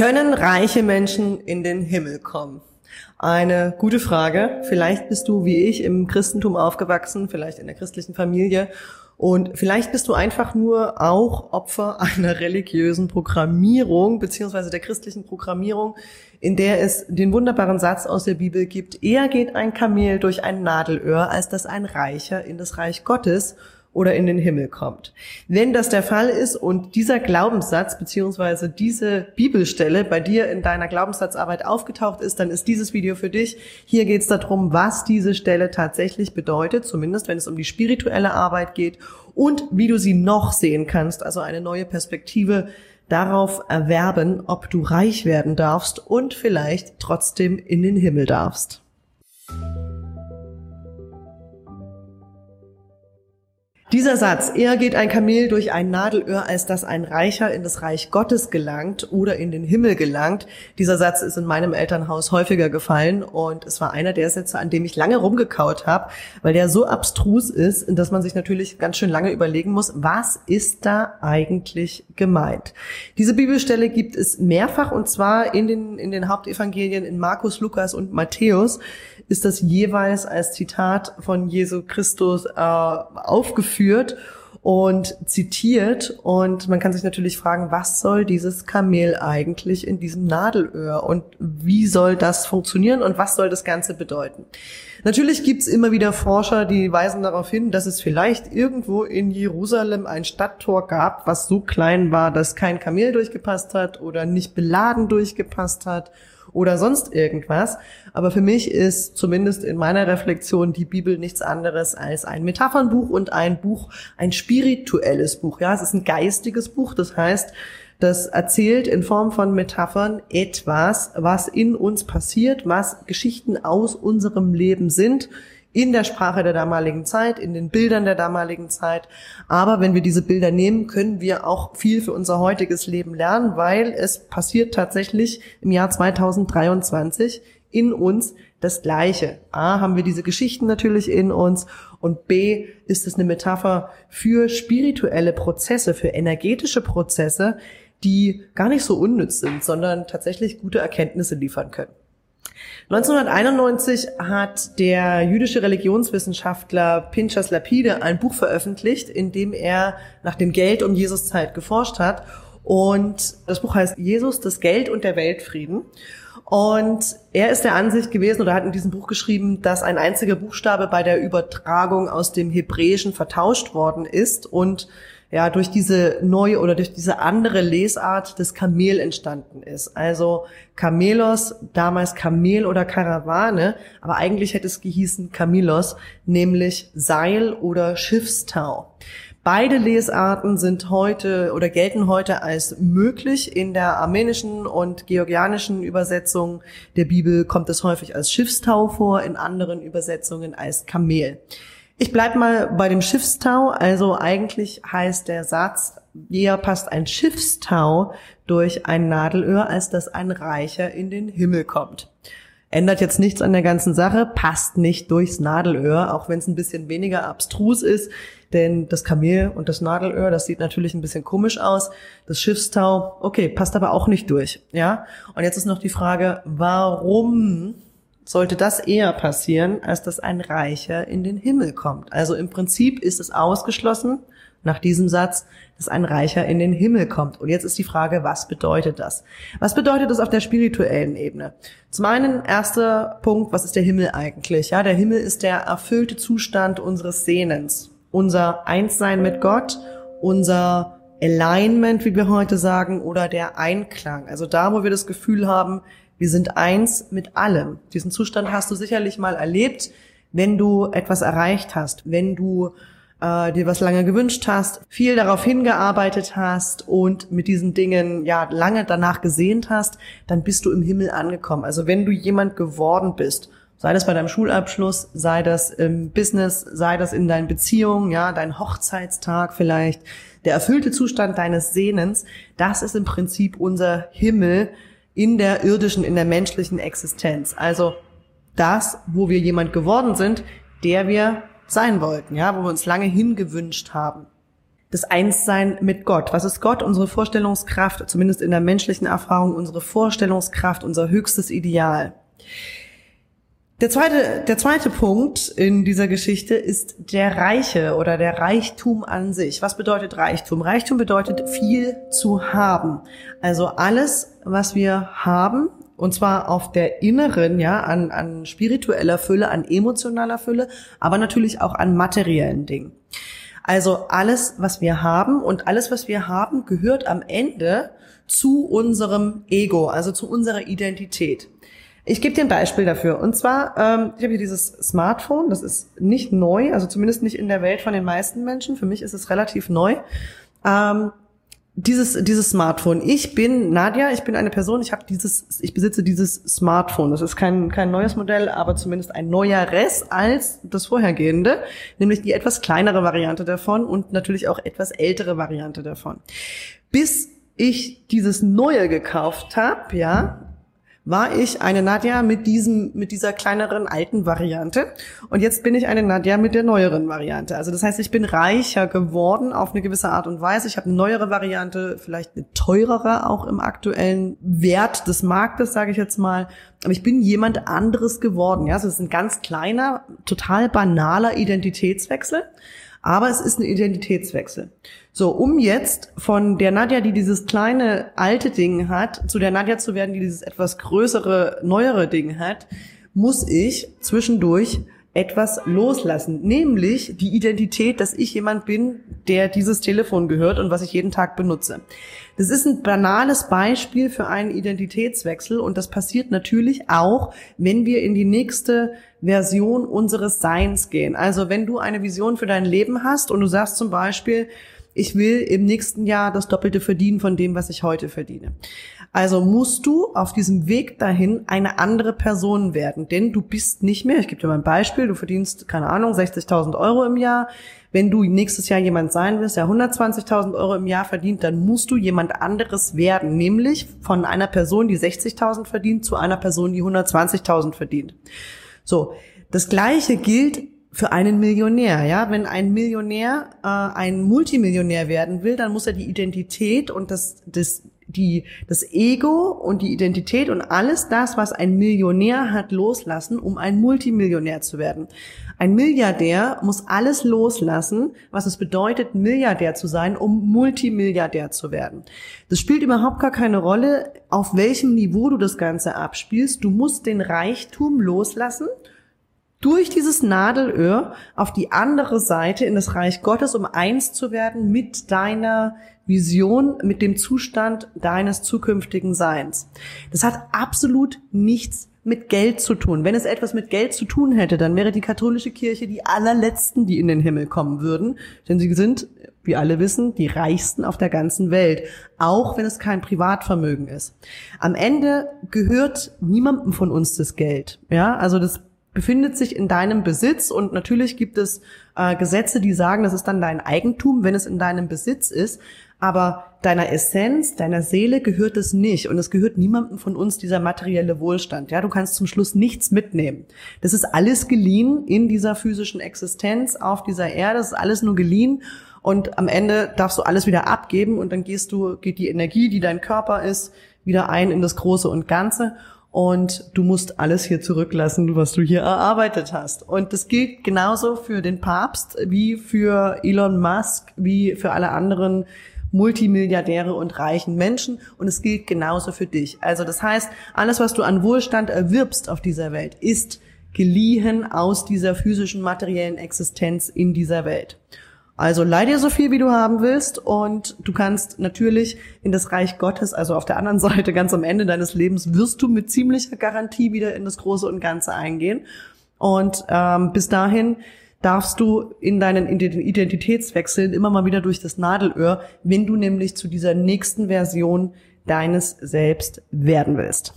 Können reiche Menschen in den Himmel kommen? Eine gute Frage. Vielleicht bist du wie ich im Christentum aufgewachsen, vielleicht in der christlichen Familie und vielleicht bist du einfach nur auch Opfer einer religiösen Programmierung beziehungsweise der christlichen Programmierung, in der es den wunderbaren Satz aus der Bibel gibt, eher geht ein Kamel durch ein Nadelöhr, als dass ein Reicher in das Reich Gottes oder in den Himmel kommt. Wenn das der Fall ist und dieser Glaubenssatz beziehungsweise diese Bibelstelle bei dir in deiner Glaubenssatzarbeit aufgetaucht ist, dann ist dieses Video für dich. Hier geht es darum, was diese Stelle tatsächlich bedeutet, zumindest wenn es um die spirituelle Arbeit geht und wie du sie noch sehen kannst, also eine neue Perspektive darauf erwerben, ob du reich werden darfst und vielleicht trotzdem in den Himmel darfst. Dieser Satz, eher geht ein Kamel durch ein Nadelöhr, als dass ein Reicher in das Reich Gottes gelangt oder in den Himmel gelangt. Dieser Satz ist in meinem Elternhaus häufiger gefallen und es war einer der Sätze, an dem ich lange rumgekaut habe, weil der so abstrus ist, dass man sich natürlich ganz schön lange überlegen muss, was ist da eigentlich gemeint? Diese Bibelstelle gibt es mehrfach und zwar in den, in den Hauptevangelien in Markus, Lukas und Matthäus ist das jeweils als Zitat von Jesu Christus äh, aufgeführt und zitiert. Und man kann sich natürlich fragen, was soll dieses Kamel eigentlich in diesem Nadelöhr und wie soll das funktionieren und was soll das Ganze bedeuten? Natürlich gibt's immer wieder Forscher, die weisen darauf hin, dass es vielleicht irgendwo in Jerusalem ein Stadttor gab, was so klein war, dass kein Kamel durchgepasst hat oder nicht beladen durchgepasst hat oder sonst irgendwas. Aber für mich ist zumindest in meiner Reflexion die Bibel nichts anderes als ein Metaphernbuch und ein Buch, ein spirituelles Buch. Ja, es ist ein geistiges Buch. Das heißt, das erzählt in Form von Metaphern etwas, was in uns passiert, was Geschichten aus unserem Leben sind, in der Sprache der damaligen Zeit, in den Bildern der damaligen Zeit. Aber wenn wir diese Bilder nehmen, können wir auch viel für unser heutiges Leben lernen, weil es passiert tatsächlich im Jahr 2023 in uns das Gleiche. A, haben wir diese Geschichten natürlich in uns und B, ist es eine Metapher für spirituelle Prozesse, für energetische Prozesse, die gar nicht so unnütz sind, sondern tatsächlich gute Erkenntnisse liefern können. 1991 hat der jüdische Religionswissenschaftler Pinchas Lapide ein Buch veröffentlicht, in dem er nach dem Geld und Jesuszeit geforscht hat. Und das Buch heißt Jesus, das Geld und der Weltfrieden. Und er ist der Ansicht gewesen oder hat in diesem Buch geschrieben, dass ein einziger Buchstabe bei der Übertragung aus dem Hebräischen vertauscht worden ist und ja durch diese neue oder durch diese andere Lesart des Kamel entstanden ist. Also Kamelos, damals Kamel oder Karawane, aber eigentlich hätte es gehießen Kamilos, nämlich Seil oder Schiffstau. Beide Lesarten sind heute oder gelten heute als möglich. In der armenischen und georgianischen Übersetzung der Bibel kommt es häufig als Schiffstau vor, in anderen Übersetzungen als Kamel. Ich bleib mal bei dem Schiffstau. Also eigentlich heißt der Satz, eher passt ein Schiffstau durch ein Nadelöhr, als dass ein Reicher in den Himmel kommt. Ändert jetzt nichts an der ganzen Sache, passt nicht durchs Nadelöhr, auch wenn es ein bisschen weniger abstrus ist, denn das Kamel und das Nadelöhr, das sieht natürlich ein bisschen komisch aus. Das Schiffstau, okay, passt aber auch nicht durch, ja? Und jetzt ist noch die Frage, warum sollte das eher passieren, als dass ein Reicher in den Himmel kommt. Also im Prinzip ist es ausgeschlossen, nach diesem Satz, dass ein Reicher in den Himmel kommt. Und jetzt ist die Frage, was bedeutet das? Was bedeutet das auf der spirituellen Ebene? Zum einen, erster Punkt, was ist der Himmel eigentlich? Ja, der Himmel ist der erfüllte Zustand unseres Sehnens, unser Einssein mit Gott, unser Alignment, wie wir heute sagen, oder der Einklang. Also da, wo wir das Gefühl haben, wir sind eins mit allem. Diesen Zustand hast du sicherlich mal erlebt, wenn du etwas erreicht hast, wenn du äh, dir was lange gewünscht hast, viel darauf hingearbeitet hast und mit diesen Dingen ja lange danach gesehnt hast, dann bist du im Himmel angekommen. Also wenn du jemand geworden bist, sei das bei deinem Schulabschluss, sei das im Business, sei das in deinen Beziehungen, ja, dein Hochzeitstag vielleicht, der erfüllte Zustand deines Sehnens, das ist im Prinzip unser Himmel, in der irdischen, in der menschlichen Existenz. Also das, wo wir jemand geworden sind, der wir sein wollten, ja, wo wir uns lange hingewünscht haben. das Einssein mit Gott. Was ist Gott? Unsere Vorstellungskraft, zumindest in der menschlichen Erfahrung, unsere Vorstellungskraft, unser höchstes Ideal. Der zweite, der zweite Punkt in dieser Geschichte ist der Reiche oder der Reichtum an sich. Was bedeutet Reichtum? Reichtum bedeutet viel zu haben. Also alles, was wir haben, und zwar auf der inneren, ja, an, an spiritueller Fülle, an emotionaler Fülle, aber natürlich auch an materiellen Dingen. Also alles, was wir haben und alles, was wir haben, gehört am Ende zu unserem Ego, also zu unserer Identität. Ich gebe dir ein Beispiel dafür. Und zwar, ähm, ich habe hier dieses Smartphone, das ist nicht neu, also zumindest nicht in der Welt von den meisten Menschen. Für mich ist es relativ neu. Ähm, dieses dieses Smartphone. Ich bin Nadja, ich bin eine Person, ich habe dieses ich besitze dieses Smartphone. Das ist kein kein neues Modell, aber zumindest ein neueres als das vorhergehende, nämlich die etwas kleinere Variante davon und natürlich auch etwas ältere Variante davon. Bis ich dieses neue gekauft habe, ja, war ich eine Nadja mit diesem, mit dieser kleineren alten Variante. Und jetzt bin ich eine Nadja mit der neueren Variante. Also das heißt, ich bin reicher geworden auf eine gewisse Art und Weise. Ich habe eine neuere Variante, vielleicht eine teurere auch im aktuellen Wert des Marktes, sage ich jetzt mal. Aber ich bin jemand anderes geworden. Ja, also es ist ein ganz kleiner, total banaler Identitätswechsel aber es ist ein Identitätswechsel. So, um jetzt von der Nadja, die dieses kleine alte Ding hat, zu der Nadja zu werden, die dieses etwas größere, neuere Ding hat, muss ich zwischendurch etwas loslassen, nämlich die Identität, dass ich jemand bin, der dieses Telefon gehört und was ich jeden Tag benutze. Das ist ein banales Beispiel für einen Identitätswechsel und das passiert natürlich auch, wenn wir in die nächste Version unseres Seins gehen. Also wenn du eine Vision für dein Leben hast und du sagst zum Beispiel, ich will im nächsten Jahr das Doppelte verdienen von dem, was ich heute verdiene. Also musst du auf diesem Weg dahin eine andere Person werden, denn du bist nicht mehr, ich gebe dir mal ein Beispiel, du verdienst, keine Ahnung, 60.000 Euro im Jahr. Wenn du nächstes Jahr jemand sein willst, der 120.000 Euro im Jahr verdient, dann musst du jemand anderes werden, nämlich von einer Person, die 60.000 verdient, zu einer Person, die 120.000 verdient. So, das Gleiche gilt für einen Millionär, ja, wenn ein Millionär äh, ein Multimillionär werden will, dann muss er die Identität und das, das, die, das Ego und die Identität und alles das, was ein Millionär hat, loslassen, um ein Multimillionär zu werden. Ein Milliardär muss alles loslassen, was es bedeutet, Milliardär zu sein, um Multimilliardär zu werden. Das spielt überhaupt gar keine Rolle, auf welchem Niveau du das Ganze abspielst. Du musst den Reichtum loslassen durch dieses Nadelöhr auf die andere Seite in das Reich Gottes, um eins zu werden mit deiner Vision, mit dem Zustand deines zukünftigen Seins. Das hat absolut nichts mit Geld zu tun. Wenn es etwas mit Geld zu tun hätte, dann wäre die katholische Kirche die allerletzten, die in den Himmel kommen würden. Denn sie sind, wie alle wissen, die reichsten auf der ganzen Welt. Auch wenn es kein Privatvermögen ist. Am Ende gehört niemandem von uns das Geld. Ja, also das befindet sich in deinem Besitz und natürlich gibt es äh, Gesetze, die sagen, das ist dann dein Eigentum, wenn es in deinem Besitz ist. Aber deiner Essenz, deiner Seele gehört es nicht und es gehört niemandem von uns dieser materielle Wohlstand. Ja, du kannst zum Schluss nichts mitnehmen. Das ist alles geliehen in dieser physischen Existenz auf dieser Erde. Das ist alles nur geliehen und am Ende darfst du alles wieder abgeben und dann gehst du, geht die Energie, die dein Körper ist, wieder ein in das Große und Ganze und du musst alles hier zurücklassen, was du hier erarbeitet hast. Und das gilt genauso für den Papst wie für Elon Musk, wie für alle anderen Multimilliardäre und reichen Menschen und es gilt genauso für dich. Also das heißt, alles, was du an Wohlstand erwirbst auf dieser Welt, ist geliehen aus dieser physischen materiellen Existenz in dieser Welt. Also leih dir so viel, wie du haben willst und du kannst natürlich in das Reich Gottes, also auf der anderen Seite ganz am Ende deines Lebens, wirst du mit ziemlicher Garantie wieder in das Große und Ganze eingehen. Und ähm, bis dahin darfst du in deinen Identitätswechseln immer mal wieder durch das Nadelöhr, wenn du nämlich zu dieser nächsten Version deines Selbst werden willst.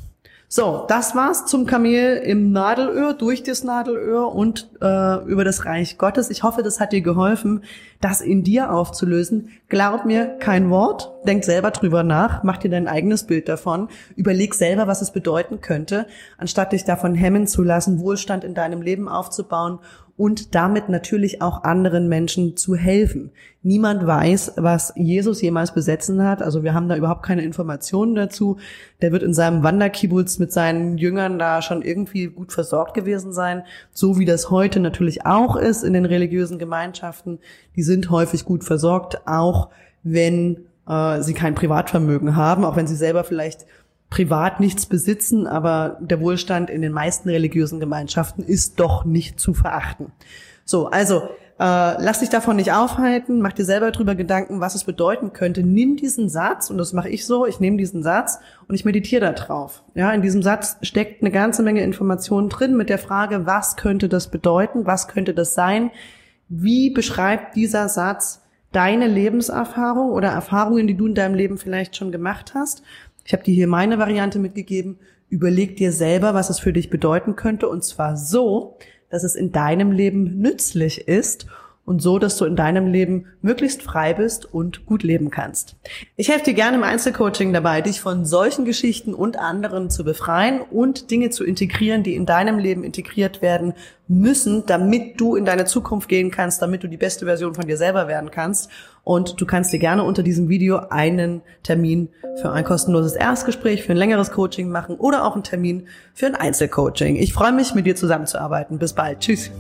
So, das war's zum Kamel im Nadelöhr, durch das Nadelöhr und äh, über das Reich Gottes. Ich hoffe, das hat dir geholfen, das in dir aufzulösen. Glaub mir kein Wort, denk selber drüber nach, mach dir dein eigenes Bild davon, überleg selber, was es bedeuten könnte, anstatt dich davon hemmen zu lassen, Wohlstand in deinem Leben aufzubauen und damit natürlich auch anderen Menschen zu helfen. Niemand weiß, was Jesus jemals besetzen hat. Also wir haben da überhaupt keine Informationen dazu. Der wird in seinem Wanderkibbutz mit seinen Jüngern da schon irgendwie gut versorgt gewesen sein. So wie das heute natürlich auch ist in den religiösen Gemeinschaften. Die sind häufig gut versorgt, auch wenn äh, sie kein Privatvermögen haben, auch wenn sie selber vielleicht privat nichts besitzen, aber der Wohlstand in den meisten religiösen Gemeinschaften ist doch nicht zu verachten. So, also äh, lass dich davon nicht aufhalten, mach dir selber drüber Gedanken, was es bedeuten könnte. Nimm diesen Satz, und das mache ich so, ich nehme diesen Satz und ich meditiere da drauf. Ja, in diesem Satz steckt eine ganze Menge Informationen drin mit der Frage, was könnte das bedeuten, was könnte das sein, wie beschreibt dieser Satz deine Lebenserfahrung oder Erfahrungen, die du in deinem Leben vielleicht schon gemacht hast ich habe dir hier meine Variante mitgegeben. Überleg dir selber, was es für dich bedeuten könnte. Und zwar so, dass es in deinem Leben nützlich ist und so, dass du in deinem Leben möglichst frei bist und gut leben kannst. Ich helfe dir gerne im Einzelcoaching dabei, dich von solchen Geschichten und anderen zu befreien und Dinge zu integrieren, die in deinem Leben integriert werden müssen, damit du in deine Zukunft gehen kannst, damit du die beste Version von dir selber werden kannst. Und du kannst dir gerne unter diesem Video einen Termin für ein kostenloses Erstgespräch, für ein längeres Coaching machen oder auch einen Termin für ein Einzelcoaching. Ich freue mich, mit dir zusammenzuarbeiten. Bis bald. Tschüss.